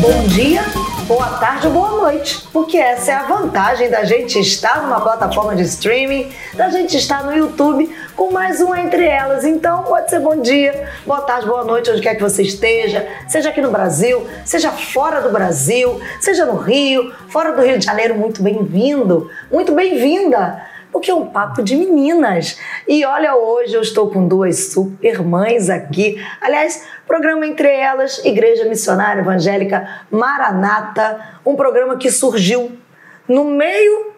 Bom dia, boa tarde ou boa noite, porque essa é a vantagem da gente estar numa plataforma de streaming, da gente estar no YouTube com mais um entre elas. Então, pode ser bom dia, boa tarde, boa noite, onde quer que você esteja, seja aqui no Brasil, seja fora do Brasil, seja no Rio, fora do Rio de Janeiro, muito bem-vindo, muito bem-vinda porque é um papo de meninas. E olha, hoje eu estou com duas super mães aqui. Aliás, programa entre elas, Igreja Missionária Evangélica Maranata, um programa que surgiu no meio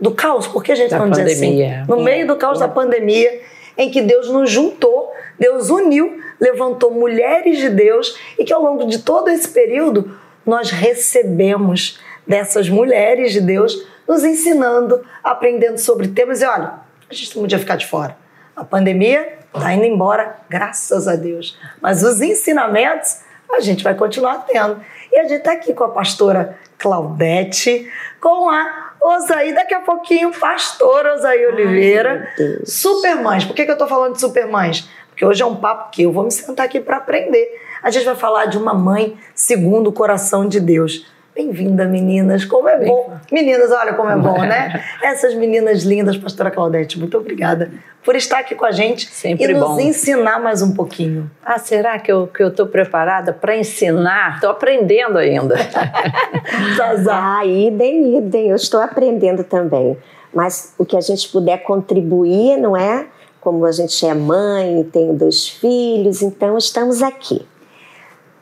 do caos, porque a gente da não diz assim, no meio do caos da pandemia, em que Deus nos juntou, Deus uniu, levantou mulheres de Deus e que ao longo de todo esse período nós recebemos dessas mulheres de Deus nos ensinando, aprendendo sobre temas. E olha, a gente não podia ficar de fora. A pandemia está indo embora, graças a Deus. Mas os ensinamentos a gente vai continuar tendo. E a gente está aqui com a pastora Claudete, com a Osaí, daqui a pouquinho, pastor Osaí Oliveira. Supermães. Por que, que eu estou falando de supermães? Porque hoje é um papo que eu vou me sentar aqui para aprender. A gente vai falar de uma mãe segundo o coração de Deus. Bem-vinda, meninas. Como é bom. Meninas, olha como é bom, né? Essas meninas lindas, pastora Claudete, muito obrigada por estar aqui com a gente Sempre e nos bom. ensinar mais um pouquinho. Ah, será que eu que eu tô preparada para ensinar? Estou aprendendo ainda. Zazá. Ah, idem, idem. Eu estou aprendendo também. Mas o que a gente puder contribuir, não é? Como a gente é mãe, tenho dois filhos, então estamos aqui.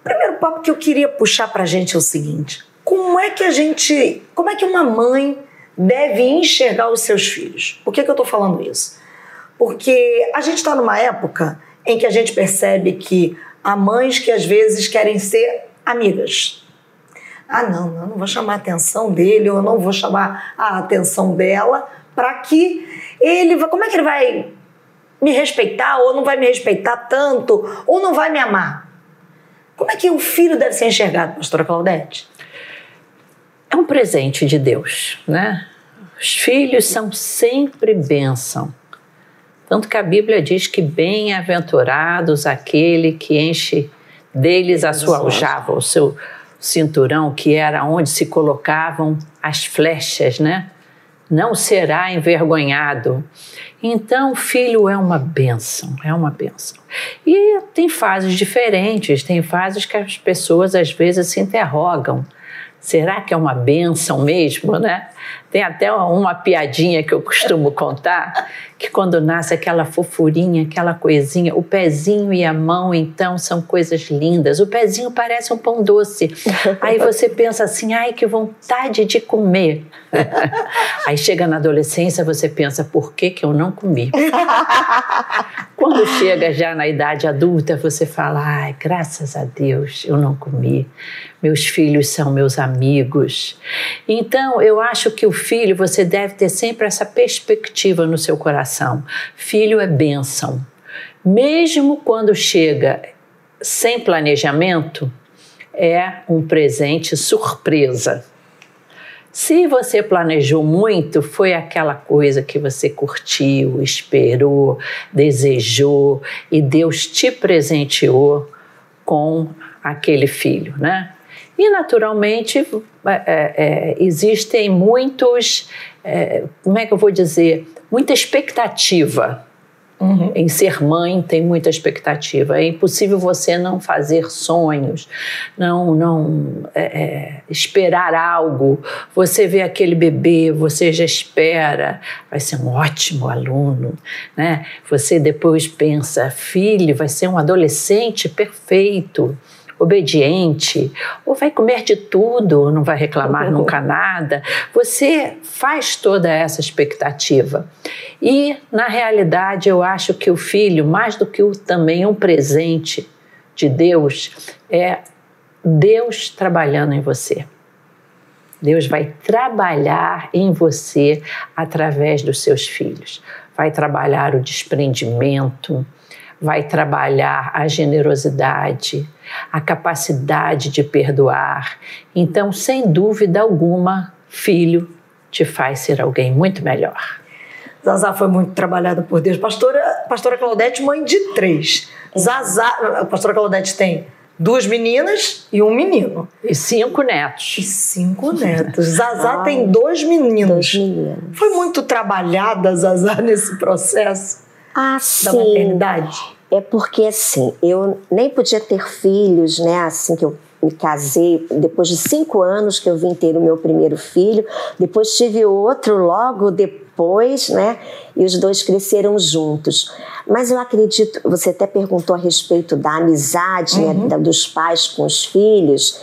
Primeiro papo que eu queria puxar pra gente é o seguinte: como é que a gente, como é que uma mãe deve enxergar os seus filhos? Por que, que eu tô falando isso? Porque a gente está numa época em que a gente percebe que há mães que às vezes querem ser amigas. Ah, não, eu não vou chamar a atenção dele, ou eu não vou chamar a atenção dela, para que ele. Como é que ele vai me respeitar, ou não vai me respeitar tanto, ou não vai me amar? Como é que o filho deve ser enxergado, pastora Claudete? É um presente de Deus, né? Os filhos são sempre bênção. Tanto que a Bíblia diz que bem-aventurados aquele que enche deles a sua aljava, o seu cinturão, que era onde se colocavam as flechas, né? Não será envergonhado. Então, filho é uma bênção, é uma bênção. E tem fases diferentes, tem fases que as pessoas às vezes se interrogam. Será que é uma bênção mesmo, né? Tem até uma piadinha que eu costumo contar, que quando nasce aquela fofurinha, aquela coisinha, o pezinho e a mão, então, são coisas lindas. O pezinho parece um pão doce. Aí você pensa assim, ai, que vontade de comer. Aí chega na adolescência, você pensa, por que, que eu não comi? Quando chega já na idade adulta, você fala, ai, graças a Deus, eu não comi. Meus filhos são meus amigos. Então, eu acho que o filho, você deve ter sempre essa perspectiva no seu coração. Filho é bênção. Mesmo quando chega sem planejamento, é um presente surpresa. Se você planejou muito, foi aquela coisa que você curtiu, esperou, desejou e Deus te presenteou com aquele filho, né? E naturalmente é, é, existem muitos, é, como é que eu vou dizer, muita expectativa. Uhum. Em ser mãe tem muita expectativa. É impossível você não fazer sonhos, não, não é, é, esperar algo. Você vê aquele bebê, você já espera, vai ser um ótimo aluno, né? Você depois pensa, filho, vai ser um adolescente perfeito obediente, ou vai comer de tudo, não vai reclamar nunca nada. Você faz toda essa expectativa. E, na realidade, eu acho que o filho, mais do que o, também um presente de Deus, é Deus trabalhando em você. Deus vai trabalhar em você através dos seus filhos. Vai trabalhar o desprendimento, vai trabalhar a generosidade, a capacidade de perdoar. Então, sem dúvida alguma, filho te faz ser alguém muito melhor. Zazá foi muito trabalhada por Deus. Pastora, pastora Claudete, mãe de três. Zazá, a pastora Claudete tem duas meninas e um menino. E cinco netos. E cinco netos. Zazá tem dois meninos. Dois meninos. Foi muito trabalhada, Zazá, nesse processo Ah, da maternidade? É porque assim, eu nem podia ter filhos, né? Assim que eu me casei, depois de cinco anos que eu vim ter o meu primeiro filho, depois tive outro logo depois, né? E os dois cresceram juntos. Mas eu acredito, você até perguntou a respeito da amizade né, da- dos pais com os filhos.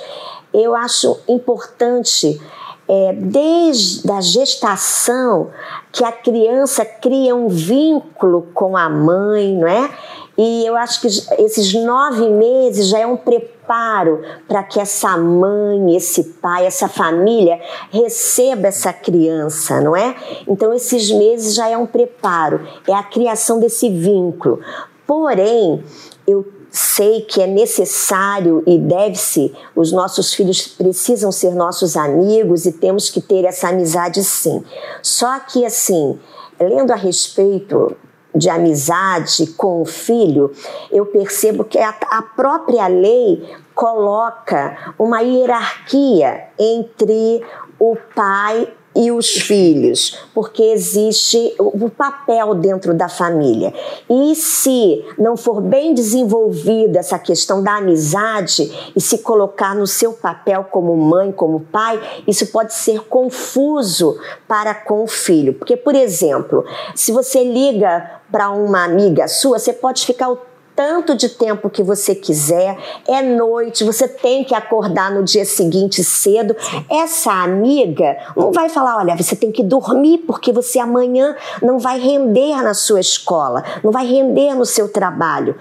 Eu acho importante é, desde a gestação que a criança cria um vínculo com a mãe, não é? E eu acho que esses nove meses já é um preparo para que essa mãe, esse pai, essa família receba essa criança, não é? Então esses meses já é um preparo, é a criação desse vínculo. Porém, eu sei que é necessário e deve-se, os nossos filhos precisam ser nossos amigos e temos que ter essa amizade sim. Só que assim, lendo a respeito de amizade com o filho, eu percebo que a, a própria lei coloca uma hierarquia entre o pai e os filhos, porque existe o papel dentro da família. E se não for bem desenvolvida essa questão da amizade e se colocar no seu papel como mãe, como pai, isso pode ser confuso para com o filho. Porque, por exemplo, se você liga para uma amiga sua, você pode ficar o tanto de tempo que você quiser, é noite, você tem que acordar no dia seguinte cedo. Essa amiga não vai falar: olha, você tem que dormir porque você amanhã não vai render na sua escola, não vai render no seu trabalho.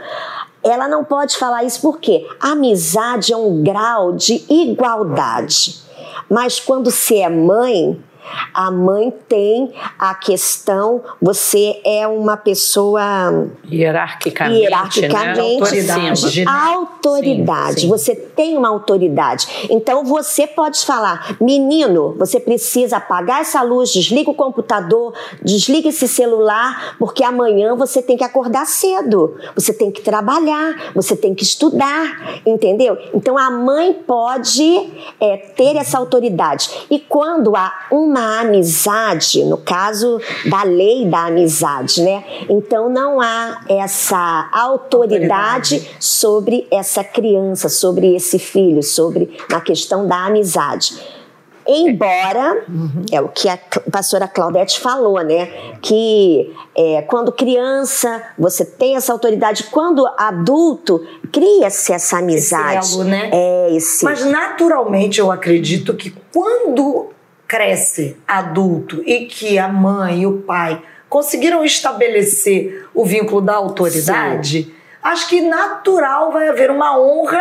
Ela não pode falar isso porque amizade é um grau de igualdade. Mas quando você é mãe, a mãe tem a questão, você é uma pessoa Hierarquicamente. Hierarquicamente, né? autoridade. Autoridade. Sim, sim. Você tem uma autoridade. Então você pode falar, menino, você precisa apagar essa luz, desliga o computador, desliga esse celular, porque amanhã você tem que acordar cedo. Você tem que trabalhar, você tem que estudar, entendeu? Então a mãe pode é, ter essa autoridade. E quando há uma amizade, no caso da lei da amizade, né? Então não há essa autoridade, sobre essa criança, sobre esse filho, sobre a questão da amizade. Embora, é o que a pastora Claudete falou, né? Que é, quando criança você tem essa autoridade, quando adulto cria-se essa amizade. elo, né? É esse. Mas naturalmente eu acredito que quando cresce adulto e que a mãe e o pai conseguiram estabelecer o vínculo da autoridade, acho que natural vai haver uma honra,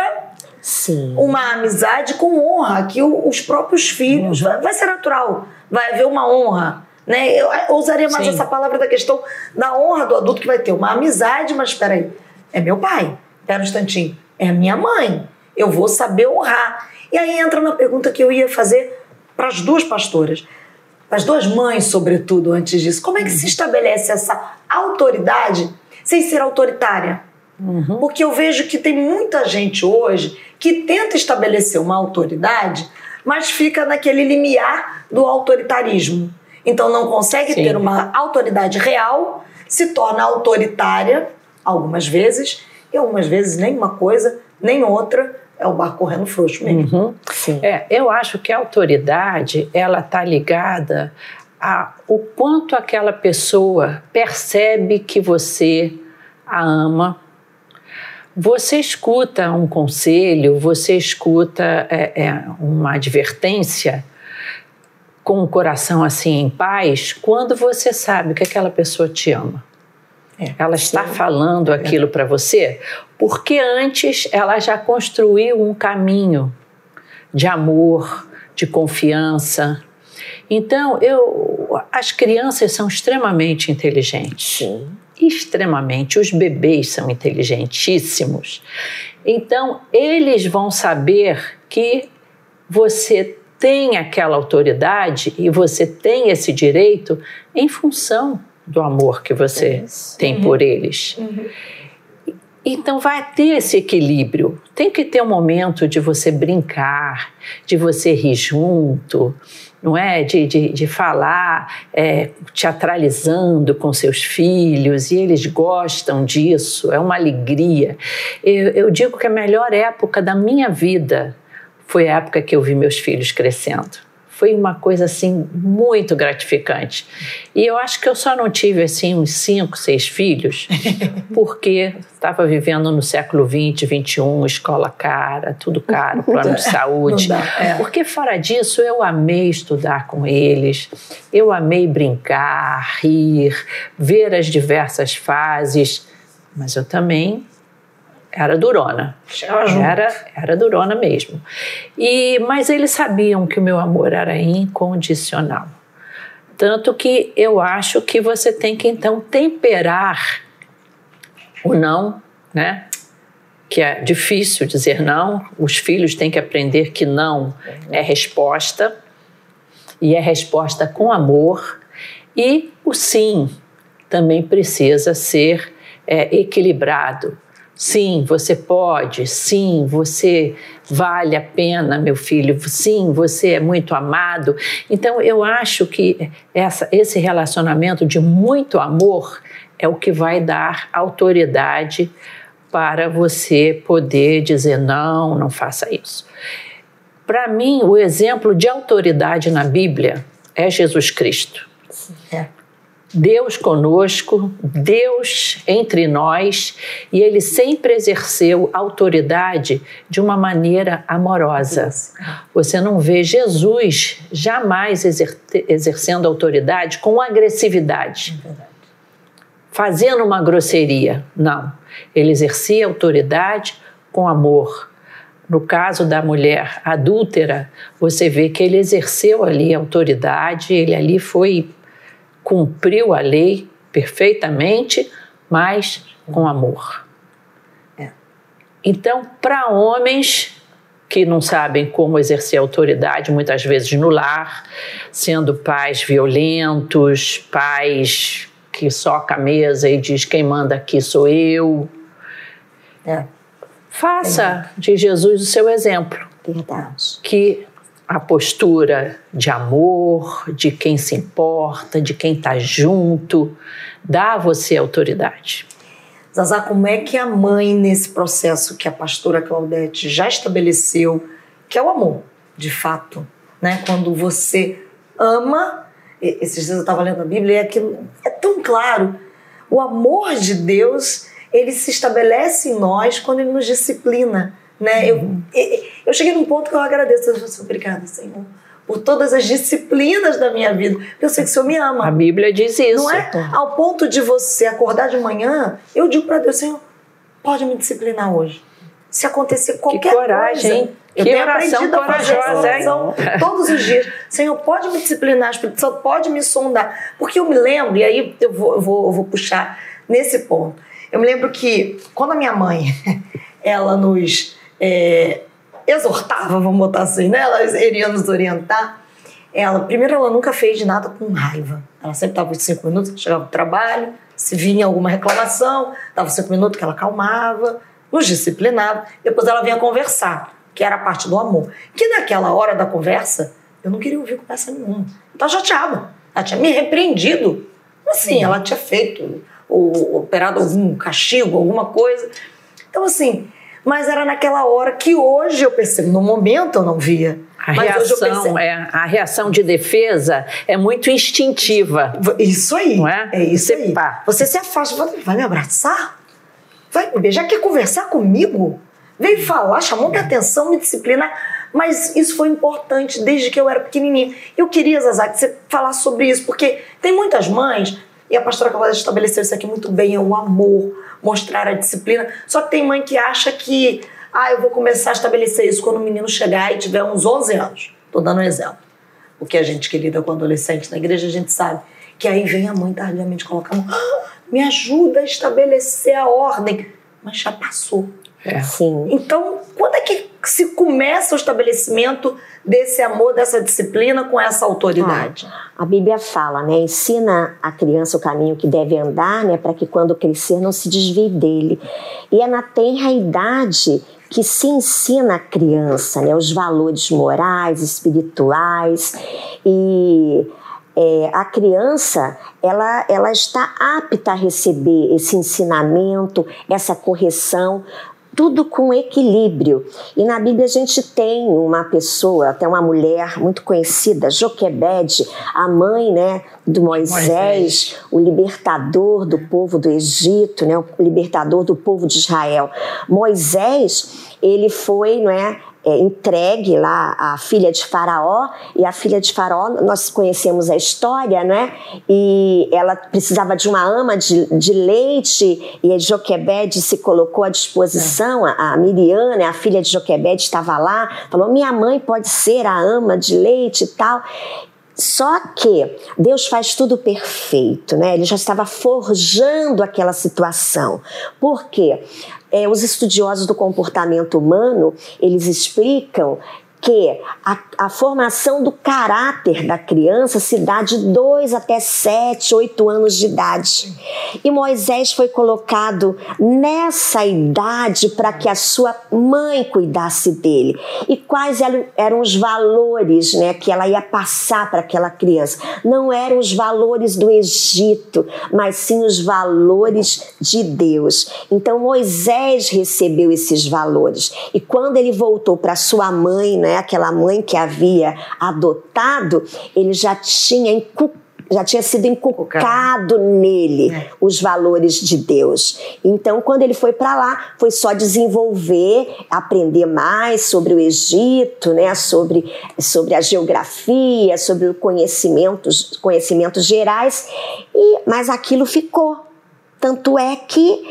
Sim. uma amizade com honra, que os próprios filhos, vai, vai ser natural, vai haver uma honra. Né? Eu, usaria mais Sim. essa palavra da questão da honra do adulto que vai ter uma amizade, mas espera aí, é meu pai, espera um instantinho, é minha mãe, eu vou saber honrar. E aí entra na pergunta que eu ia fazer para as duas pastoras, para as duas mães, sobretudo, antes disso. Como é que se estabelece essa autoridade sem ser autoritária? Porque eu vejo que tem muita gente hoje que tenta estabelecer uma autoridade, mas fica naquele limiar do autoritarismo. Então não consegue Sim. ter uma autoridade real, se torna autoritária algumas vezes, e algumas vezes nem uma coisa, nem outra, é o barco correndo frouxo mesmo. Uhum. Sim. É, eu acho que a autoridade ela está ligada a o quanto aquela pessoa percebe que você a ama. Você escuta um conselho, você escuta é, é, uma advertência com o coração assim em paz, quando você sabe que aquela pessoa te ama. Ela está falando aquilo para você porque antes ela já construiu um caminho de amor, de confiança. Então, eu, as crianças são extremamente inteligentes. Sim. Extremamente. Os bebês são inteligentíssimos. Então, eles vão saber que você tem aquela autoridade e você tem esse direito em função do amor que você Isso. tem por eles. Então vai ter esse equilíbrio. Tem que ter um momento de você brincar, de você rir junto, não é? De, de, de falar é, teatralizando com seus filhos, e eles gostam disso, é uma alegria. Eu, eu digo que a melhor época da minha vida foi a época que eu vi meus filhos crescendo foi uma coisa assim muito gratificante. E eu acho que eu só não tive assim uns cinco, seis filhos, porque estava vivendo no século 20, 21, escola cara, tudo caro, plano de saúde. É. Porque fora disso eu amei estudar com eles, eu amei brincar, rir, ver as diversas fases, mas eu também era durona. Era, era durona mesmo. E, mas eles sabiam que o meu amor era incondicional. Tanto que eu acho que você tem que então temperar o não, né? Que é difícil dizer não. Os filhos têm que aprender que não é resposta e é resposta com amor. E o sim também precisa ser é, equilibrado Sim, você pode. Sim, você vale a pena, meu filho. Sim, você é muito amado. Então, eu acho que essa, esse relacionamento de muito amor é o que vai dar autoridade para você poder dizer: não, não faça isso. Para mim, o exemplo de autoridade na Bíblia é Jesus Cristo. É. Deus conosco, Deus entre nós, e ele sempre exerceu autoridade de uma maneira amorosa. Você não vê Jesus jamais exercendo autoridade com agressividade, fazendo uma grosseria. Não. Ele exercia autoridade com amor. No caso da mulher adúltera, você vê que ele exerceu ali autoridade, ele ali foi cumpriu a lei perfeitamente, mas com amor. É. Então, para homens que não sabem como exercer autoridade, muitas vezes no lar, sendo pais violentos, pais que soca a mesa e diz quem manda aqui sou eu. É. Faça é. de Jesus o seu exemplo. Verdade. Que a postura de amor, de quem se importa, de quem está junto, dá a você autoridade. Zazá, como é que a mãe, nesse processo que a pastora Claudete já estabeleceu, que é o amor, de fato, né? Quando você ama, esses dias eu estava lendo a Bíblia e aquilo é tão claro. O amor de Deus, ele se estabelece em nós quando ele nos disciplina né? Uhum. Eu, eu cheguei num ponto que eu agradeço. Eu sou obrigada, Senhor, por todas as disciplinas da minha vida. Porque eu sei que o Senhor me ama. A Bíblia diz isso. Não é? Ao ponto de você acordar de manhã, eu digo para Deus, Senhor, pode me disciplinar hoje. Se acontecer qualquer que coragem, coisa. Hein? Eu que tenho aprendido a fazer essa oração todos os dias. Senhor, pode me disciplinar, Espírito Santo, pode me sondar. Porque eu me lembro, e aí eu vou, eu vou, eu vou puxar nesse ponto. Eu me lembro que quando a minha mãe, ela nos é, exortava, vamos botar assim, né? Ela iria nos orientar. Ela, primeiro, ela nunca fez nada com raiva. Ela sempre estava os cinco minutos, chegava do trabalho, se vinha alguma reclamação, dava cinco minutos que ela acalmava, nos disciplinava. Depois ela vinha conversar, que era a parte do amor. Que naquela hora da conversa, eu não queria ouvir conversa nenhuma. Eu estava chateada. Ela tinha me repreendido. Assim, ela tinha feito, ou operado algum castigo, alguma coisa. Então, assim, mas era naquela hora que hoje eu percebo. No momento eu não via. A reação, é, a reação de defesa é muito instintiva. Isso aí. Não é? É isso Você, aí. Pá. Você se afasta, vai me abraçar? Vai me beijar? Quer conversar comigo? Veio falar, chamou minha atenção, me disciplinar. Mas isso foi importante desde que eu era pequenininha. Eu queria, Zazá, que você falasse sobre isso, porque tem muitas mães, e a pastora Cláudia estabeleceu isso aqui muito bem, é o amor mostrar a disciplina. Só que tem mãe que acha que, ah, eu vou começar a estabelecer isso quando o menino chegar e tiver uns 11 anos. Estou dando um exemplo. O que a gente que lida com adolescente na igreja, a gente sabe que aí vem a mãe tardiamente colocar, ah, me ajuda a estabelecer a ordem. Mas já passou. É. Sim. Então, quando é que se começa o estabelecimento desse amor, dessa disciplina com essa autoridade? Ah, a Bíblia fala, né? Ensina a criança o caminho que deve andar, né? Para que quando crescer não se desvie dele. E é na tenra idade que se ensina a criança, né? Os valores morais, espirituais e é, a criança ela, ela está apta a receber esse ensinamento, essa correção, tudo com equilíbrio. E na Bíblia a gente tem uma pessoa, até uma mulher muito conhecida, Joquebede, a mãe né, do Moisés, Moisés, o libertador do povo do Egito, né, o libertador do povo de Israel. Moisés, ele foi, não é, é, entregue lá à filha de Faraó, e a filha de Faraó, nós conhecemos a história, né? E ela precisava de uma ama de, de leite, e a Joquebede se colocou à disposição, a, a Miriam, né, a filha de Joquebede, estava lá, falou: minha mãe pode ser a ama de leite e tal. Só que Deus faz tudo perfeito, né? Ele já estava forjando aquela situação. Por quê? É, os estudiosos do comportamento humano, eles explicam que a, a, formação do caráter da criança se dá de 2 até 7, 8 anos de idade. E Moisés foi colocado nessa idade para que a sua mãe cuidasse dele. E quais eram, eram os valores né, que ela ia passar para aquela criança? Não eram os valores do Egito, mas sim os valores de Deus. Então Moisés recebeu esses valores. E quando ele voltou para sua mãe, né, aquela mãe que havia adotado, ele já tinha já tinha sido inculcado nele é. os valores de Deus. Então, quando ele foi para lá, foi só desenvolver, aprender mais sobre o Egito, né, sobre, sobre a geografia, sobre conhecimentos, conhecimentos gerais, e, mas aquilo ficou. Tanto é que,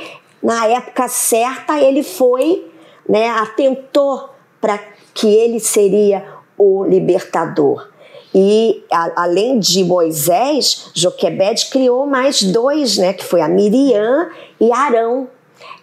na época certa, ele foi, né, atentou para que ele seria o libertador. E a, além de Moisés, Joquebed criou mais dois, né, que foi a Miriam e Arão.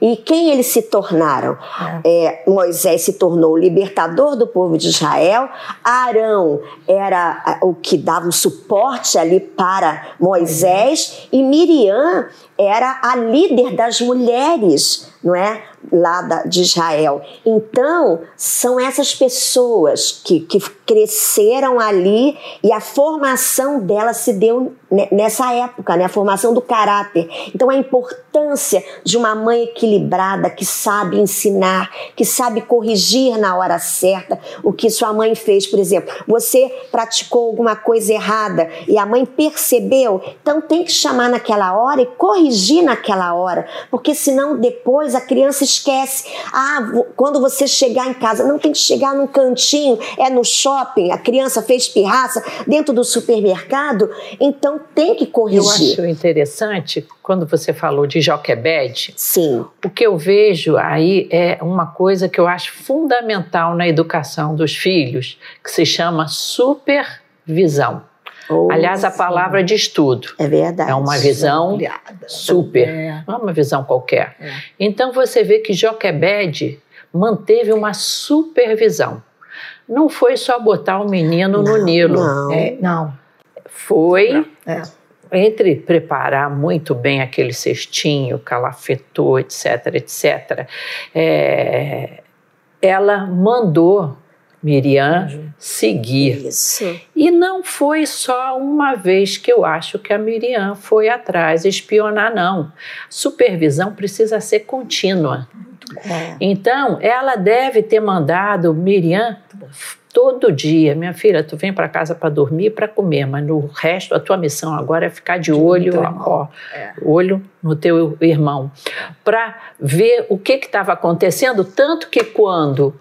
E quem eles se tornaram? É. É, Moisés se tornou o libertador do povo de Israel, Arão era o que dava o suporte ali para Moisés, e Miriam era a líder das mulheres, não é? Lá da, de Israel. Então, são essas pessoas que, que cresceram ali e a formação delas se deu nessa época, né? a formação do caráter. Então, a importância de uma mãe equilibrada que sabe ensinar, que sabe corrigir na hora certa o que sua mãe fez. Por exemplo, você praticou alguma coisa errada e a mãe percebeu, então tem que chamar naquela hora e corrigir naquela hora, porque senão depois a criança esquece. Ah, quando você chegar em casa, não tem que chegar num cantinho, é no shopping, a criança fez pirraça dentro do supermercado, então tem que corrigir. Eu acho interessante quando você falou de Joquebed. Sim. O que eu vejo aí é uma coisa que eu acho fundamental na educação dos filhos, que se chama supervisão. Oh, Aliás, a palavra de estudo. É verdade. É uma visão super. É. Não é uma visão qualquer. É. Então você vê que Joquebed manteve uma supervisão. Não foi só botar o menino não, no Nilo. Não. É, não. Foi é. entre preparar muito bem aquele cestinho, calafetou, etc, etc. É, ela mandou Miriam seguir. Isso. E não foi só uma vez que eu acho que a Miriam foi atrás espionar, não. Supervisão precisa ser contínua. É. Então, ela deve ter mandado Miriam todo dia, minha filha, tu vem para casa para dormir e para comer, mas no resto a tua missão agora é ficar de, de olho, ó, é. olho no teu irmão, para ver o que estava acontecendo, tanto que quando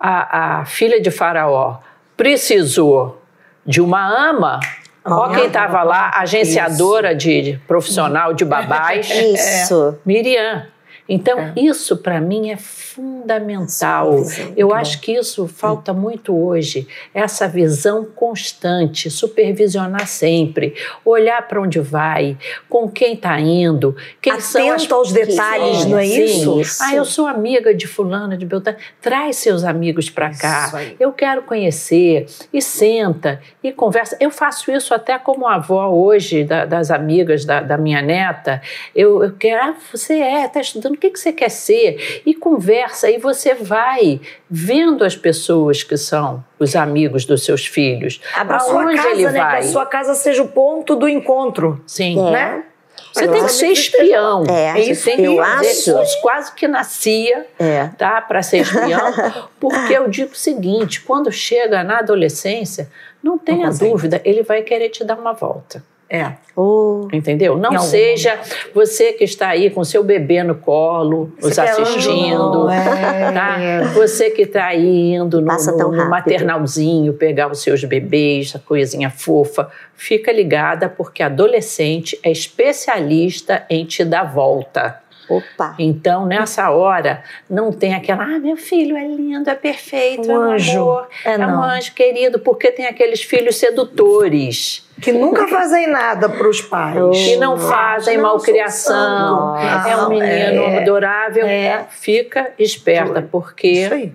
a, a filha de Faraó precisou de uma ama, Ó, quem estava lá, agenciadora de, de, profissional de babás. Isso. Miriam. Então, é. isso para mim é fundamental. Eu acho que isso falta muito hoje, essa visão constante, supervisionar sempre, olhar para onde vai, com quem está indo, quem Atento são as... aos detalhes, não é isso? isso? Ah, eu sou amiga de fulana, de Beltrano. Traz seus amigos para cá. Eu quero conhecer. E senta, e conversa. Eu faço isso até como avó hoje, da, das amigas da, da, minha neta. Eu, eu quero, ah, você é, está estudando, que, que você quer ser? E conversa, e você vai vendo as pessoas que são os amigos dos seus filhos. Abra sua casa, ele né? Vai. Que a sua casa seja o ponto do encontro. Sim. É. Né? Você tem que ser espião. É, é isso tem eu acho. Quase que nascia é. tá, para ser espião, porque eu digo o seguinte: quando chega na adolescência, não tenha não dúvida, ele vai querer te dar uma volta. É. Oh. Entendeu? Não seja você que está aí com seu bebê no colo, nos assistindo. É. Tá? Você que está aí indo no, no, no maternalzinho pegar os seus bebês, a coisinha fofa. Fica ligada, porque adolescente é especialista em te dar volta. Opa. Então, nessa hora, não tem aquela, ah, meu filho é lindo, é perfeito, um é um anjo. amor, é, é um anjo querido, porque tem aqueles filhos sedutores. Que nunca fazem nada para os pais. Que não fazem não malcriação. É um menino é, adorável. É. Fica esperta, porque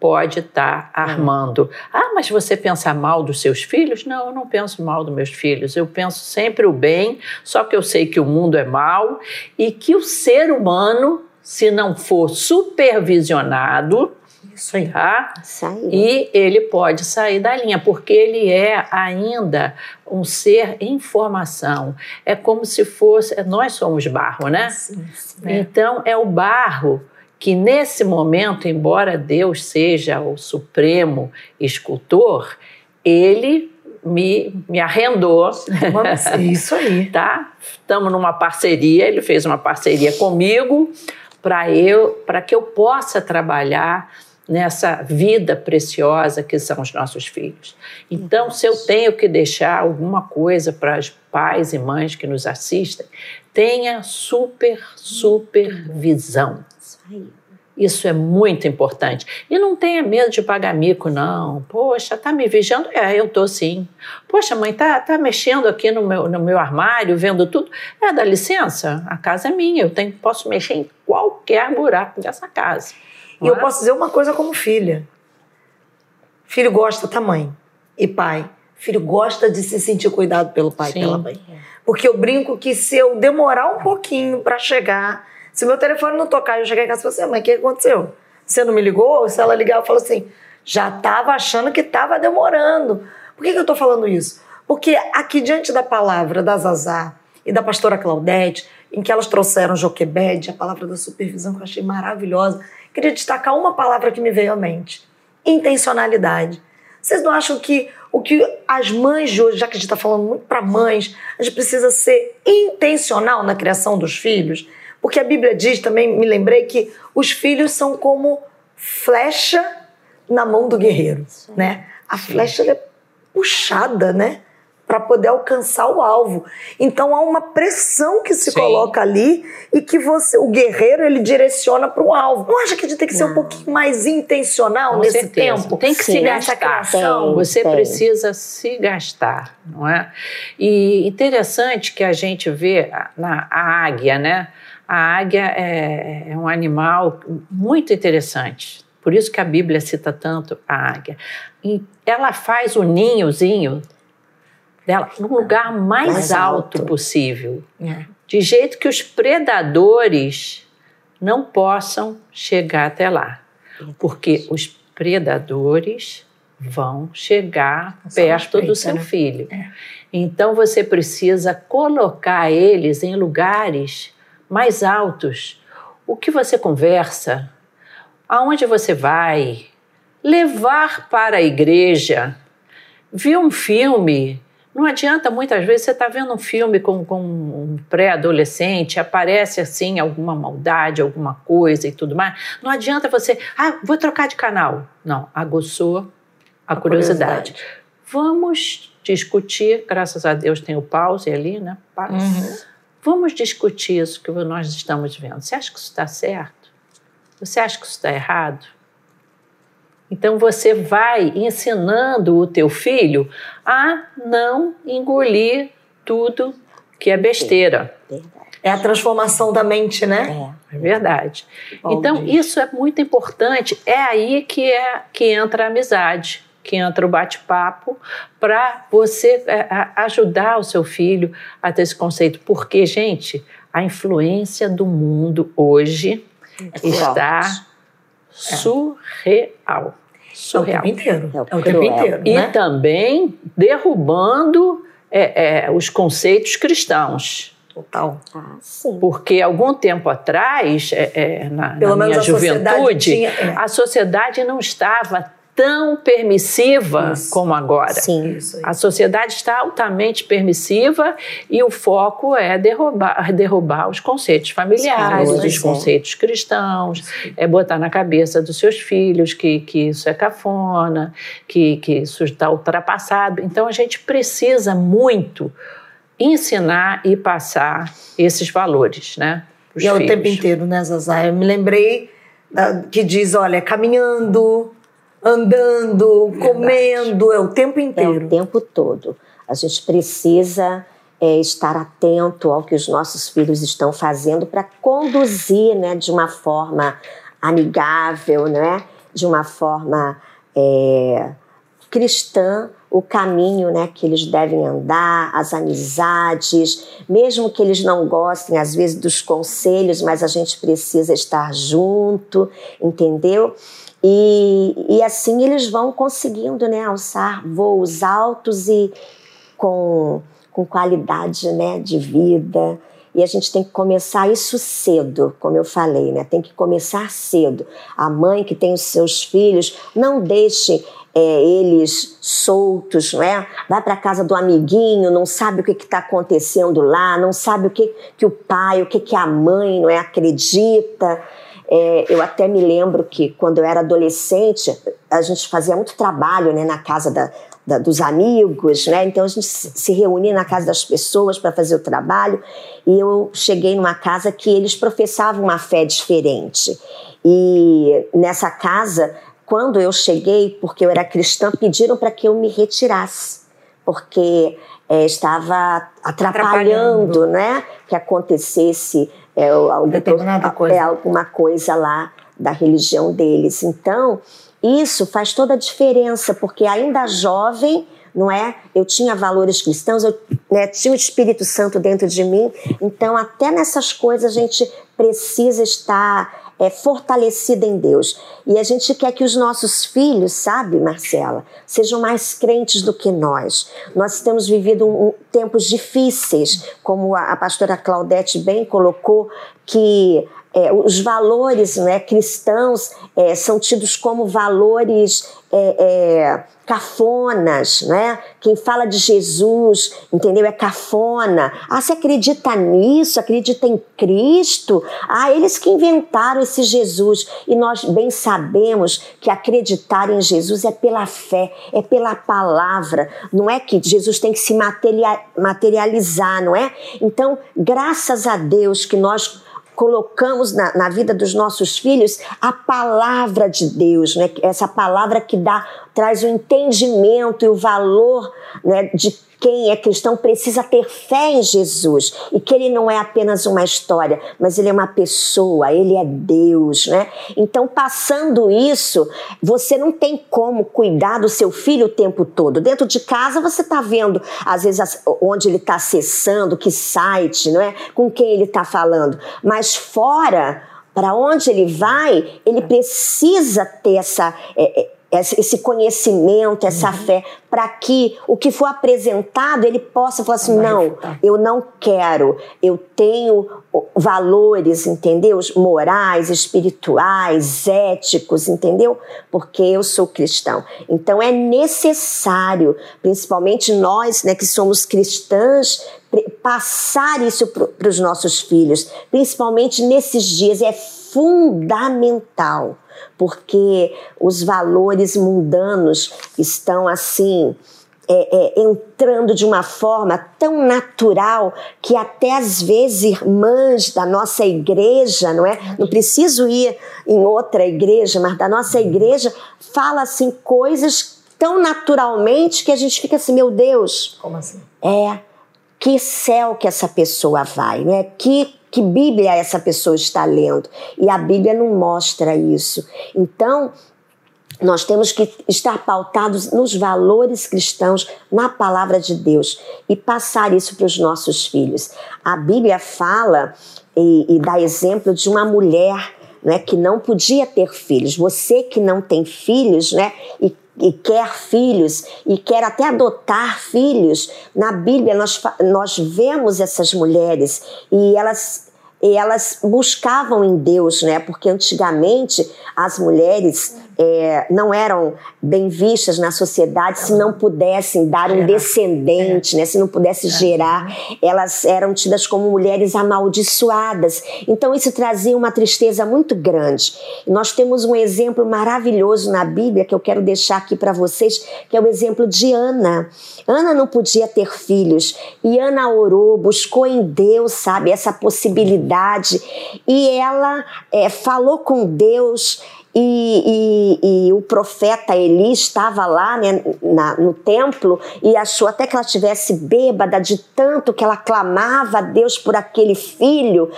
pode estar tá armando. Ah, mas você pensa mal dos seus filhos? Não, eu não penso mal dos meus filhos. Eu penso sempre o bem, só que eu sei que o mundo é mal e que o ser humano, se não for supervisionado, isso aí. Tá? E ele pode sair da linha, porque ele é ainda um ser em formação. É como se fosse. Nós somos barro, né? Sim, sim, é. Então, é o barro que nesse momento, embora Deus seja o supremo escultor, ele me, me arrendou. Isso aí. tá? Estamos numa parceria, ele fez uma parceria comigo para eu, para que eu possa trabalhar nessa vida preciosa que são os nossos filhos. Então, se eu tenho que deixar alguma coisa para os pais e mães que nos assistem, tenha super, supervisão. Isso é muito importante. E não tenha medo de pagar mico, não. Poxa, tá me vigiando? É, eu tô sim. Poxa, mãe, tá, tá mexendo aqui no meu, no meu armário, vendo tudo? É, dá licença, a casa é minha, eu tenho, posso mexer em qualquer buraco dessa casa. E eu posso dizer uma coisa como filha. Filho gosta da mãe e pai. Filho gosta de se sentir cuidado pelo pai e pela mãe. Porque eu brinco que se eu demorar um pouquinho para chegar se meu telefone não tocar eu chegar em casa e falar assim, mãe, o que aconteceu? Você não me ligou? Se ela ligar, eu falo assim, já estava achando que estava demorando. Por que, que eu estou falando isso? Porque aqui diante da palavra da Zazá e da pastora Claudete, em que elas trouxeram Joquebede, a palavra da supervisão que eu achei maravilhosa, queria destacar uma palavra que me veio à mente: intencionalidade. Vocês não acham que o que as mães de hoje, já que a gente está falando muito para mães, a gente precisa ser intencional na criação dos filhos? Porque a Bíblia diz também, me lembrei, que os filhos são como flecha na mão do guerreiro, né? A Sim. flecha é puxada, né? Para poder alcançar o alvo. Então há uma pressão que se Sim. coloca ali e que você, o guerreiro, ele direciona para o alvo. Não acha que a gente tem que ser um pouquinho mais intencional Com nesse certeza. tempo? Tem que se gastar. Tem, você tem. precisa se gastar, não é? E interessante que a gente vê na a águia, né? A águia é, é um animal muito interessante. Por isso que a Bíblia cita tanto a águia. E ela faz o ninhozinho dela no lugar mais, mais alto, alto, possível, é. de jeito que os predadores não possam chegar até lá, porque os predadores vão chegar perto do seu né? filho. É. Então você precisa colocar eles em lugares mais altos. O que você conversa? Aonde você vai? Levar para a igreja. Ver um filme. Não adianta, muitas vezes, você está vendo um filme com, com um pré-adolescente, aparece assim alguma maldade, alguma coisa e tudo mais. Não adianta você, ah, vou trocar de canal. Não, aguçou a, a curiosidade. curiosidade. Vamos discutir, graças a Deus tem o pause ali, né? Uhum vamos discutir isso que nós estamos vendo. Você acha que isso está certo? Você acha que isso está errado? Então você vai ensinando o teu filho a não engolir tudo que é besteira. É a transformação da mente, né? É, é verdade. então isso é muito importante. É aí que é que entra a amizade, que entra o bate-papo para você é, ajudar o seu filho a ter esse conceito, porque gente, a influência do mundo hoje é está surreal. Surreal. É o tempo inteiro. É o, é tempo inteiro. E né? também derrubando é, é, os conceitos cristãos. Total. Ah, sim. Porque algum tempo atrás, é, é na, na minha juventude, sociedade tinha, é. a sociedade não estava tão permissiva isso. como agora. Sim. Isso a sociedade está altamente permissiva e o foco é derrubar, derrubar os conceitos familiares, Sim, os é. conceitos cristãos, é botar na cabeça dos seus filhos que, que isso é cafona, que, que isso está ultrapassado. Então a gente precisa muito ensinar e passar esses valores, né? E é o tempo inteiro, né, Zazá? Eu me lembrei que diz, olha, caminhando, andando, comendo, é o tempo inteiro. É o tempo todo. A gente precisa é, estar atento ao que os nossos filhos estão fazendo para conduzir né, de uma forma amigável, né, de uma forma é, cristã o caminho né, que eles devem andar, as amizades, mesmo que eles não gostem às vezes dos conselhos, mas a gente precisa estar junto, entendeu? E, e assim eles vão conseguindo né, alçar voos altos e com, com qualidade né, de vida. E a gente tem que começar isso cedo, como eu falei, né? Tem que começar cedo. A mãe que tem os seus filhos, não deixe é, eles soltos, não é? Vai para casa do amiguinho, não sabe o que está acontecendo lá, não sabe o que, que o pai, o que, que a mãe, não é? Acredita. É, eu até me lembro que quando eu era adolescente, a gente fazia muito trabalho né, na casa da, da, dos amigos, né? Então a gente se reunia na casa das pessoas para fazer o trabalho. E eu cheguei numa casa que eles professavam uma fé diferente. E nessa casa, quando eu cheguei, porque eu era cristã, pediram para que eu me retirasse, porque é, estava atrapalhando, atrapalhando, né? Que acontecesse é, algum, coisa. é alguma coisa lá da religião deles. Então, isso faz toda a diferença, porque ainda jovem, não é? Eu tinha valores cristãos, eu né, tinha o Espírito Santo dentro de mim. Então, até nessas coisas a gente precisa estar é, fortalecida em Deus. E a gente quer que os nossos filhos, sabe, Marcela, sejam mais crentes do que nós. Nós temos vivido um, um, tempos difíceis, como a, a pastora Claudete bem colocou, que é, os valores né, cristãos é, são tidos como valores é, é, cafonas, né? Quem fala de Jesus, entendeu? É cafona. Ah, você acredita nisso? Acredita em Cristo? Ah, eles que inventaram esse Jesus. E nós bem sabemos que acreditar em Jesus é pela fé, é pela palavra. Não é que Jesus tem que se materializar, não é? Então, graças a Deus que nós colocamos na, na vida dos nossos filhos a palavra de Deus, né? essa palavra que dá, traz o entendimento e o valor né, de quem é cristão precisa ter fé em Jesus e que ele não é apenas uma história, mas ele é uma pessoa, ele é Deus, né? Então, passando isso, você não tem como cuidar do seu filho o tempo todo. Dentro de casa, você está vendo, às vezes, onde ele está acessando, que site, não é? Com quem ele está falando. Mas fora, para onde ele vai, ele precisa ter essa. É, é esse conhecimento, essa uhum. fé, para que o que for apresentado ele possa falar assim: não, eu não quero, eu tenho valores, entendeu? Morais, espirituais, éticos, entendeu? Porque eu sou cristão. Então é necessário, principalmente nós, né, que somos cristãs, passar isso para os nossos filhos, principalmente nesses dias, é fundamental porque os valores mundanos estão assim é, é, entrando de uma forma tão natural que até às vezes irmãs da nossa igreja, não é? Não preciso ir em outra igreja, mas da nossa igreja fala assim coisas tão naturalmente que a gente fica assim, meu Deus. Como assim? É que céu que essa pessoa vai, não é? Que que Bíblia essa pessoa está lendo? E a Bíblia não mostra isso. Então, nós temos que estar pautados nos valores cristãos, na palavra de Deus e passar isso para os nossos filhos. A Bíblia fala e, e dá exemplo de uma mulher né, que não podia ter filhos. Você que não tem filhos, né, e, e quer filhos e quer até adotar filhos, na Bíblia nós, nós vemos essas mulheres e elas e elas buscavam em Deus, né? Porque antigamente as mulheres é, não eram bem vistas na sociedade se não pudessem dar um descendente, né? Se não pudesse é. gerar, elas eram tidas como mulheres amaldiçoadas. Então isso trazia uma tristeza muito grande. nós temos um exemplo maravilhoso na Bíblia que eu quero deixar aqui para vocês, que é o exemplo de Ana. Ana não podia ter filhos e Ana orou, buscou em Deus, sabe, essa possibilidade e ela é, falou com Deus. E, e, e, o profeta Eli estava lá né, na, no templo e achou até que ela estivesse bêbada de tanto que ela clamava a Deus por aquele filho.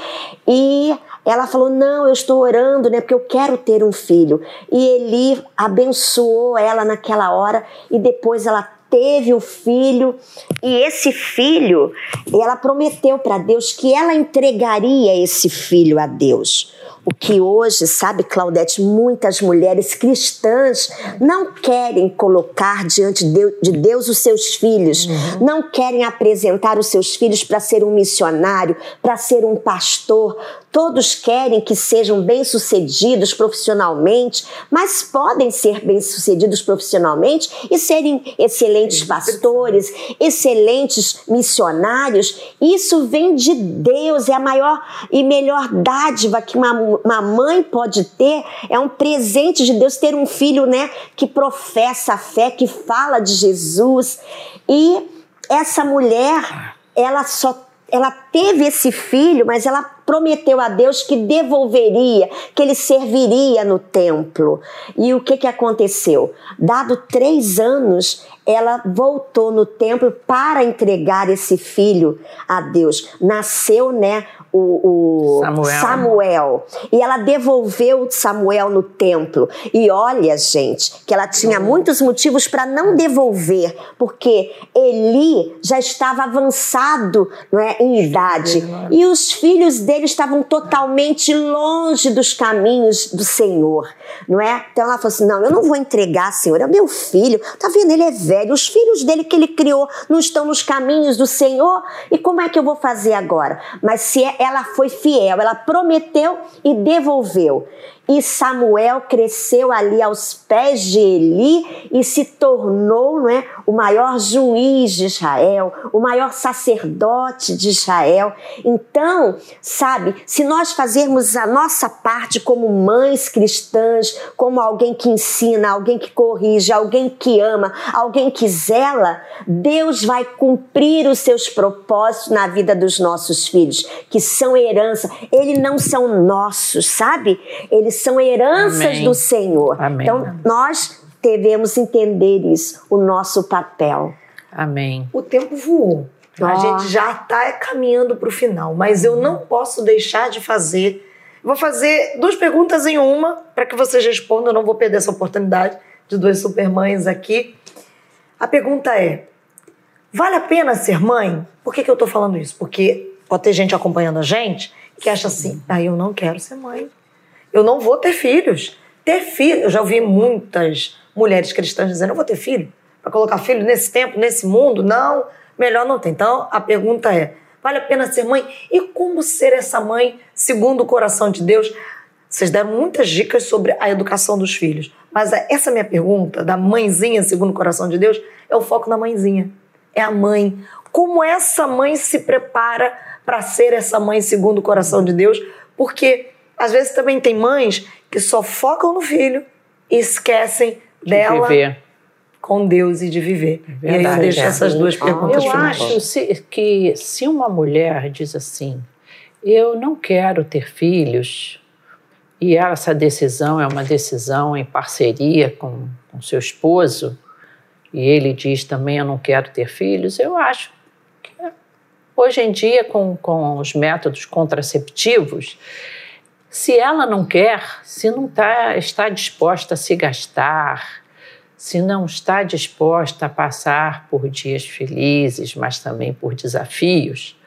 E ela falou: Não, eu estou orando, né? Porque eu quero ter um filho. E Eli abençoou ela naquela hora e depois ela teve o filho e esse filho, ela prometeu para Deus que ela entregaria esse filho a Deus. O que hoje, sabe, Claudete, muitas mulheres cristãs não querem colocar diante de Deus os seus filhos, uhum. não querem apresentar os seus filhos para ser um missionário, para ser um pastor, Todos querem que sejam bem-sucedidos profissionalmente, mas podem ser bem-sucedidos profissionalmente e serem excelentes pastores, excelentes missionários. Isso vem de Deus, é a maior e melhor dádiva que uma, uma mãe pode ter, é um presente de Deus ter um filho, né, que professa a fé, que fala de Jesus. E essa mulher, ela só ela teve esse filho, mas ela prometeu a Deus que devolveria, que ele serviria no templo. E o que, que aconteceu? Dado três anos, ela voltou no templo para entregar esse filho a Deus. Nasceu, né, o, o Samuel. Samuel. E ela devolveu Samuel no templo. E olha, gente, que ela tinha muitos motivos para não devolver, porque Eli já estava avançado não é, em idade. E os filhos dele estavam totalmente longe dos caminhos do Senhor. Não é? Então ela falou assim: não, eu não vou entregar, Senhor, é meu filho. Tá vendo? Ele é velho. Os filhos dele que ele criou não estão nos caminhos do Senhor. E como é que eu vou fazer agora? Mas se é ela foi fiel, ela prometeu e devolveu. E Samuel cresceu ali aos pés de Eli e se tornou não é, o maior juiz de Israel, o maior sacerdote de Israel. Então, sabe, se nós fazermos a nossa parte como mães cristãs, como alguém que ensina, alguém que corrige, alguém que ama, alguém que zela, Deus vai cumprir os seus propósitos na vida dos nossos filhos, que são herança. Eles não são nossos, sabe? Eles são heranças Amém. do Senhor. Amém. Então, nós devemos entender isso, o nosso papel. Amém. O tempo voou. Oh. A gente já está caminhando para o final, mas eu não posso deixar de fazer. Vou fazer duas perguntas em uma para que vocês respondam. Eu não vou perder essa oportunidade de duas supermães aqui. A pergunta é: vale a pena ser mãe? Por que, que eu estou falando isso? Porque pode ter gente acompanhando a gente que acha assim: ah, eu não quero ser mãe. Eu não vou ter filhos. Ter filho, eu já ouvi muitas mulheres cristãs dizendo: eu vou ter filho. Para colocar filho nesse tempo, nesse mundo? Não, melhor não ter. Então a pergunta é: vale a pena ser mãe? E como ser essa mãe segundo o coração de Deus? Vocês deram muitas dicas sobre a educação dos filhos. Mas essa minha pergunta, da mãezinha segundo o coração de Deus, é o foco na mãezinha. É a mãe. Como essa mãe se prepara para ser essa mãe segundo o coração de Deus? Porque às vezes também tem mães que só focam no filho e esquecem de dela. Viver. com Deus e de viver. Verdade, e aí eu deixo é. essas duas perguntas Eu acho se, que se uma mulher diz assim, eu não quero ter filhos, e essa decisão é uma decisão em parceria com, com seu esposo, e ele diz também eu não quero ter filhos, eu acho que hoje em dia com, com os métodos contraceptivos, se ela não quer, se não tá, está disposta a se gastar, se não está disposta a passar por dias felizes, mas também por desafios,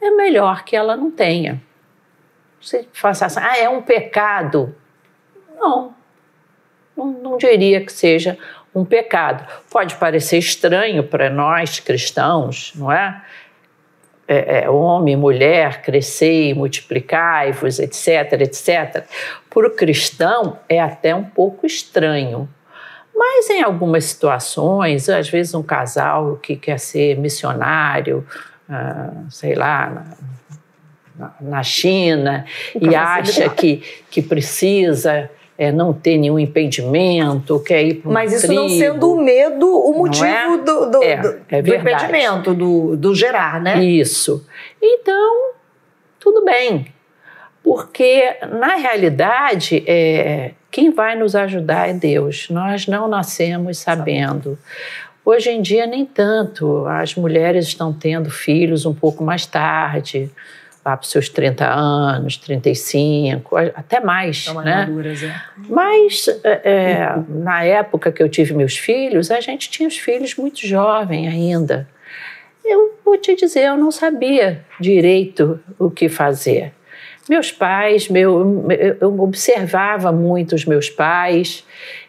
é melhor que ela não tenha. Você faça assim, ah, é um pecado. Não, não, não diria que seja um pecado. Pode parecer estranho para nós cristãos, não é? É, é, homem, mulher, crescer, multiplicar-vos, etc, etc. Para o cristão é até um pouco estranho. Mas em algumas situações, às vezes um casal que quer ser missionário, uh, sei lá, na, na China, e acha que, que precisa é, não ter nenhum impedimento, quer ir para Mas isso tribo, não sendo o medo o motivo é? do, do, é, do, é do impedimento, do, do gerar, né? Isso. Então, tudo bem. Porque, na realidade, é, quem vai nos ajudar é Deus. Nós não nascemos sabendo. Hoje em dia, nem tanto. As mulheres estão tendo filhos um pouco mais tarde lá para os seus 30 anos, 35, até mais. São né? Maduras, é. Mas é, é, na época que eu tive meus filhos, a gente tinha os filhos muito jovem ainda. Eu vou te dizer, eu não sabia direito o que fazer. Meus pais, meu, eu observava muito os meus pais,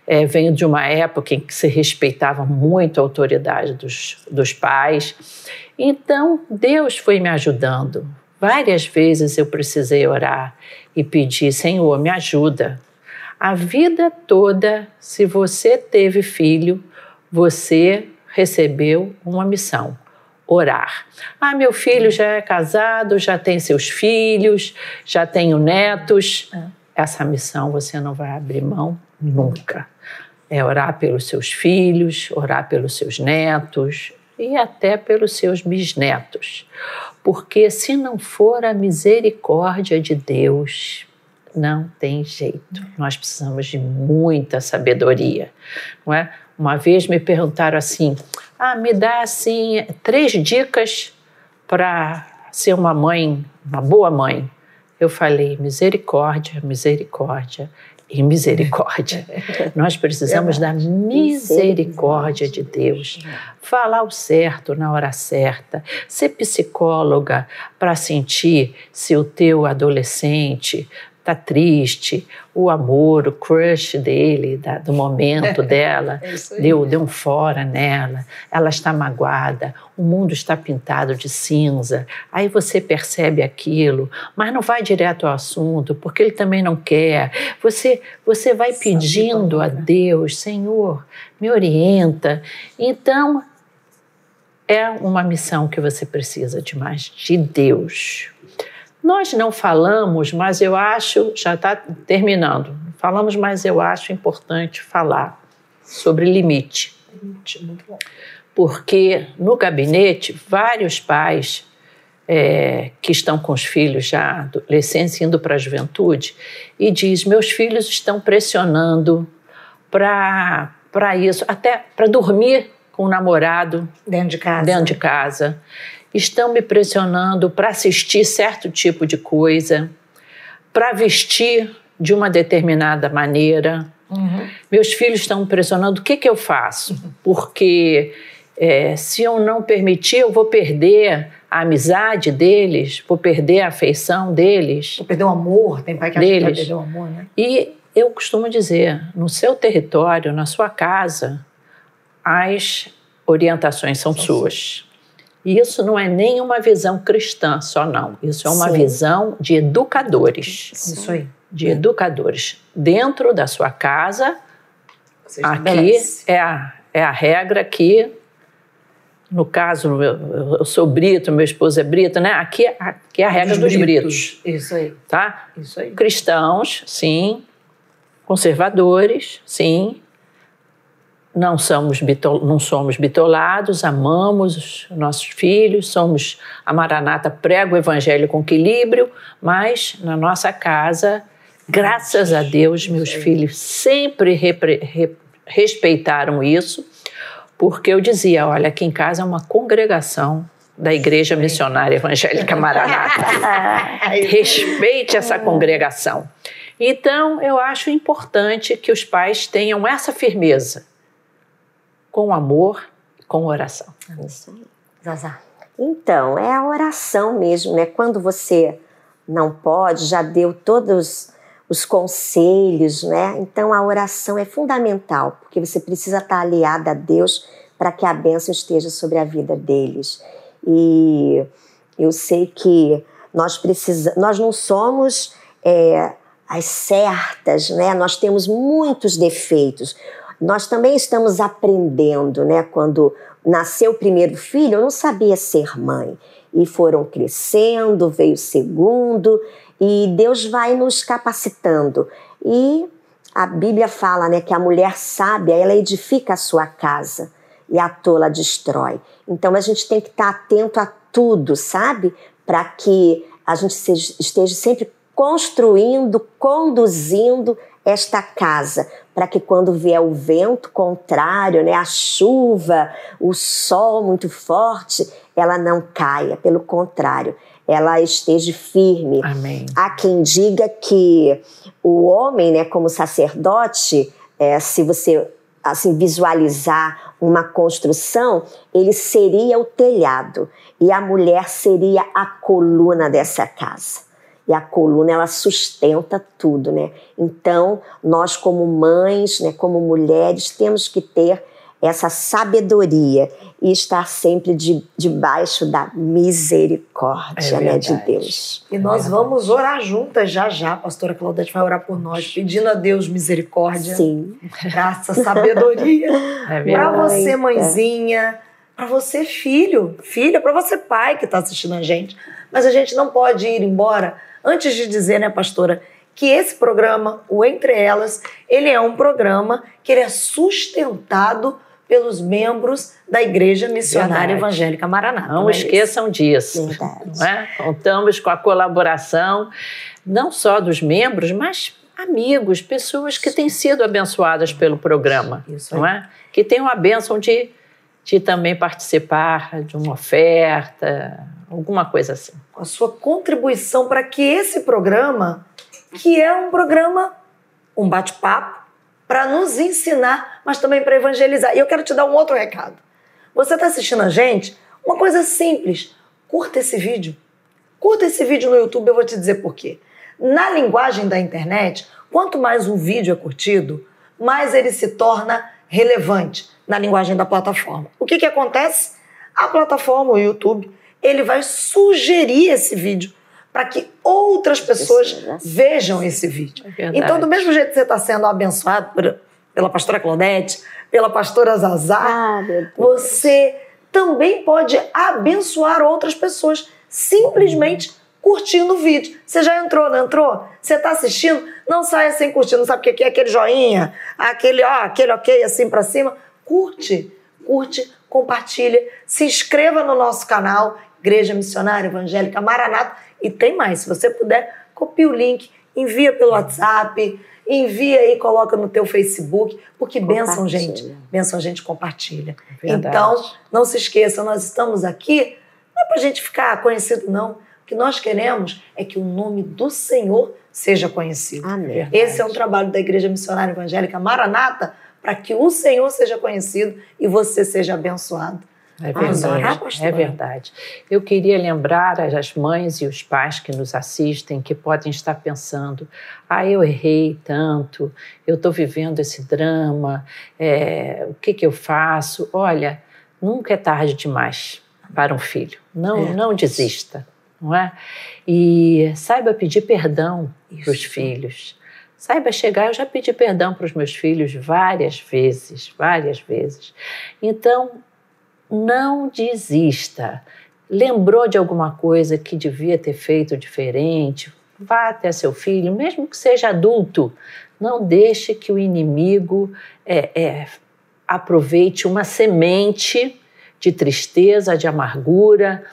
é, venho de uma época em que se respeitava muito a autoridade dos, dos pais. Então, Deus foi me ajudando, Várias vezes eu precisei orar e pedir: Senhor, me ajuda. A vida toda, se você teve filho, você recebeu uma missão: orar. Ah, meu filho já é casado, já tem seus filhos, já tenho netos. É. Essa missão você não vai abrir mão nunca. É orar pelos seus filhos, orar pelos seus netos e até pelos seus bisnetos porque se não for a misericórdia de Deus, não tem jeito. Nós precisamos de muita sabedoria, não é? Uma vez me perguntaram assim: "Ah, me dá assim três dicas para ser uma mãe, uma boa mãe". Eu falei: "Misericórdia, misericórdia e misericórdia. Nós precisamos da misericórdia de Deus. Falar o certo na hora certa. Ser psicóloga para sentir se o teu adolescente está triste, o amor, o crush dele, da, do momento dela, é deu, deu um fora nela, ela está magoada, o mundo está pintado de cinza. Aí você percebe aquilo, mas não vai direto ao assunto, porque ele também não quer. Você, você vai pedindo a Deus, Senhor, me orienta. Então, é uma missão que você precisa de mais de Deus. Nós não falamos, mas eu acho, já está terminando, falamos, mas eu acho importante falar sobre limite. muito bom. Porque no gabinete, vários pais é, que estão com os filhos já adolescentes, indo para a juventude, e diz: Meus filhos estão pressionando para isso, até para dormir com o namorado dentro de casa. Dentro de casa estão me pressionando para assistir certo tipo de coisa, para vestir de uma determinada maneira. Uhum. Meus filhos estão me pressionando, o que, que eu faço? Porque é, se eu não permitir, eu vou perder a amizade deles, vou perder a afeição deles. Vou perder o amor, tem pai que deles. acha que vai perder o amor, né? E eu costumo dizer, no seu território, na sua casa, as orientações são, são suas. Isso não é nem uma visão cristã só, não. Isso é uma Sim. visão de educadores. Isso aí. De é. educadores. Dentro da sua casa, aqui é a, é a regra que, no caso, eu, eu, sou brito, meu esposo é brito, né? Aqui, aqui é a regra dos, dos britos. britos. Isso aí. Tá? Isso aí. Cristãos, sim. Conservadores, sim não somos, bitol, não somos bitolados, amamos os nossos filhos, somos a Maranata prega o evangelho com equilíbrio, mas na nossa casa, graças a Deus, meus filhos sempre repre, re, respeitaram isso, porque eu dizia, olha, aqui em casa é uma congregação da Igreja Missionária Evangélica Maranata. Respeite essa congregação. Então, eu acho importante que os pais tenham essa firmeza com amor, com oração. Isso aí. Então, é a oração mesmo, né? Quando você não pode, já deu todos os conselhos, né? Então a oração é fundamental, porque você precisa estar aliada a Deus para que a bênção esteja sobre a vida deles. E eu sei que nós precisamos, nós não somos é, as certas, né? Nós temos muitos defeitos. Nós também estamos aprendendo, né? Quando nasceu o primeiro filho, eu não sabia ser mãe. E foram crescendo, veio o segundo, e Deus vai nos capacitando. E a Bíblia fala, né, que a mulher sábia, ela edifica a sua casa e a tola destrói. Então a gente tem que estar atento a tudo, sabe? Para que a gente esteja sempre construindo, conduzindo esta casa, para que quando vier o vento contrário, né, a chuva, o sol muito forte, ela não caia, pelo contrário, ela esteja firme. Amém. Há quem diga que o homem, né, como sacerdote, é, se você assim visualizar uma construção, ele seria o telhado e a mulher seria a coluna dessa casa e a coluna ela sustenta tudo, né? Então, nós como mães, né, como mulheres, temos que ter essa sabedoria e estar sempre de, debaixo da misericórdia é né, de Deus. E nós é vamos orar juntas já já, a pastora Claudete vai orar por nós, pedindo a Deus misericórdia, Sim. graça, sabedoria. É para você, mãezinha, para você, filho, filha, para você, pai que está assistindo a gente. Mas a gente não pode ir embora Antes de dizer, né, pastora, que esse programa, o Entre Elas, ele é um programa que ele é sustentado pelos membros da Igreja Missionária Verdade. Evangélica Maranata. Não, não é esqueçam isso? disso. Não é? Contamos com a colaboração não só dos membros, mas amigos, pessoas que têm sido abençoadas pelo programa, isso não é? Que têm a bênção de, de também participar de uma oferta, alguma coisa assim. A sua contribuição para que esse programa, que é um programa, um bate-papo, para nos ensinar, mas também para evangelizar. E eu quero te dar um outro recado. Você está assistindo a gente? Uma coisa simples. Curta esse vídeo. Curta esse vídeo no YouTube, eu vou te dizer por quê. Na linguagem da internet, quanto mais um vídeo é curtido, mais ele se torna relevante na linguagem da plataforma. O que, que acontece? A plataforma, o YouTube, ele vai sugerir esse vídeo para que outras pessoas vejam esse vídeo. É então, do mesmo jeito que você está sendo abençoado por, pela pastora Claudete, pela pastora Zazá, ah, você também pode abençoar outras pessoas simplesmente curtindo o vídeo. Você já entrou, não entrou? Você está assistindo? Não saia sem curtir. Não sabe o que é aquele joinha, aquele, ó, aquele ok assim para cima? Curte, curte, compartilha, se inscreva no nosso canal Igreja Missionária Evangélica Maranata. E tem mais, se você puder, copia o link, envia pelo WhatsApp, envia e coloca no teu Facebook, porque benção, gente. Benção, gente, compartilha. Verdade. Então, não se esqueça, nós estamos aqui, não é para a gente ficar conhecido, não. O que nós queremos é que o nome do Senhor seja conhecido. Amém. Esse é um trabalho da Igreja Missionária Evangélica Maranata, para que o Senhor seja conhecido e você seja abençoado. É verdade, é verdade. Eu queria lembrar as mães e os pais que nos assistem que podem estar pensando: ah, eu errei tanto, eu estou vivendo esse drama, é, o que, que eu faço? Olha, nunca é tarde demais para um filho. Não, é. não desista, não é? E saiba pedir perdão para os filhos. Saiba chegar, eu já pedi perdão para os meus filhos várias vezes, várias vezes. Então, não desista. Lembrou de alguma coisa que devia ter feito diferente? Vá até seu filho, mesmo que seja adulto. Não deixe que o inimigo é, é, aproveite uma semente de tristeza, de amargura,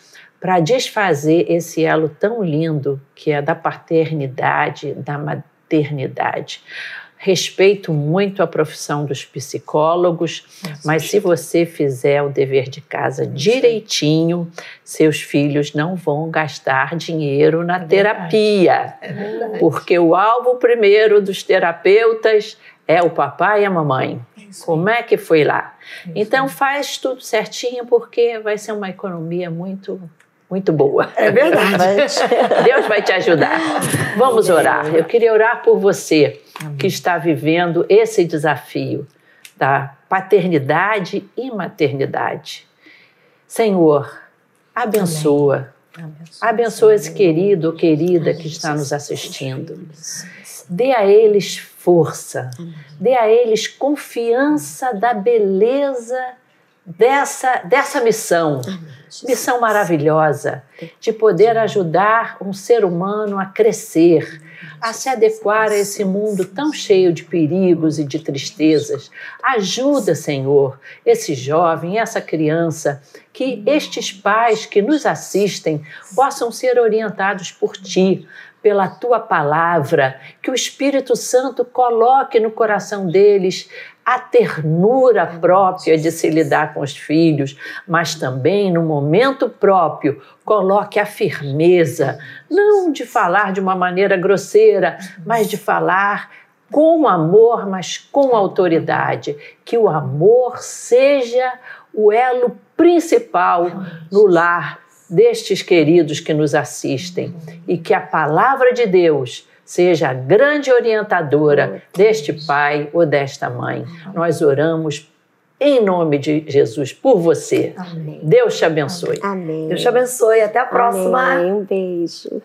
para desfazer esse elo tão lindo que é da paternidade, da maternidade. Respeito muito a profissão dos psicólogos, mas se você fizer o dever de casa direitinho, seus filhos não vão gastar dinheiro na é terapia. É porque o alvo primeiro dos terapeutas é o papai e a mamãe. Como é que foi lá? Então faz tudo certinho porque vai ser uma economia muito muito boa. É verdade. Deus vai te ajudar. Vamos orar. Eu queria orar por você que está vivendo esse desafio da paternidade e maternidade. Senhor, abençoa. Abençoa esse querido ou querida que está nos assistindo. Dê a eles força, dê a eles confiança da beleza dessa, dessa missão. Missão maravilhosa de poder ajudar um ser humano a crescer, a se adequar a esse mundo tão cheio de perigos e de tristezas. Ajuda, Senhor, esse jovem, essa criança, que estes pais que nos assistem possam ser orientados por Ti, pela tua palavra, que o Espírito Santo coloque no coração deles a ternura própria de se lidar com os filhos, mas também no momento próprio coloque a firmeza, não de falar de uma maneira grosseira, mas de falar com amor, mas com autoridade. Que o amor seja o elo principal no lar destes queridos que nos assistem e que a palavra de Deus seja a grande orientadora deste pai ou desta mãe. Nós oramos em nome de Jesus por você. Amém. Deus te abençoe. Amém. Deus te abençoe. Até a próxima. Amém. Um beijo.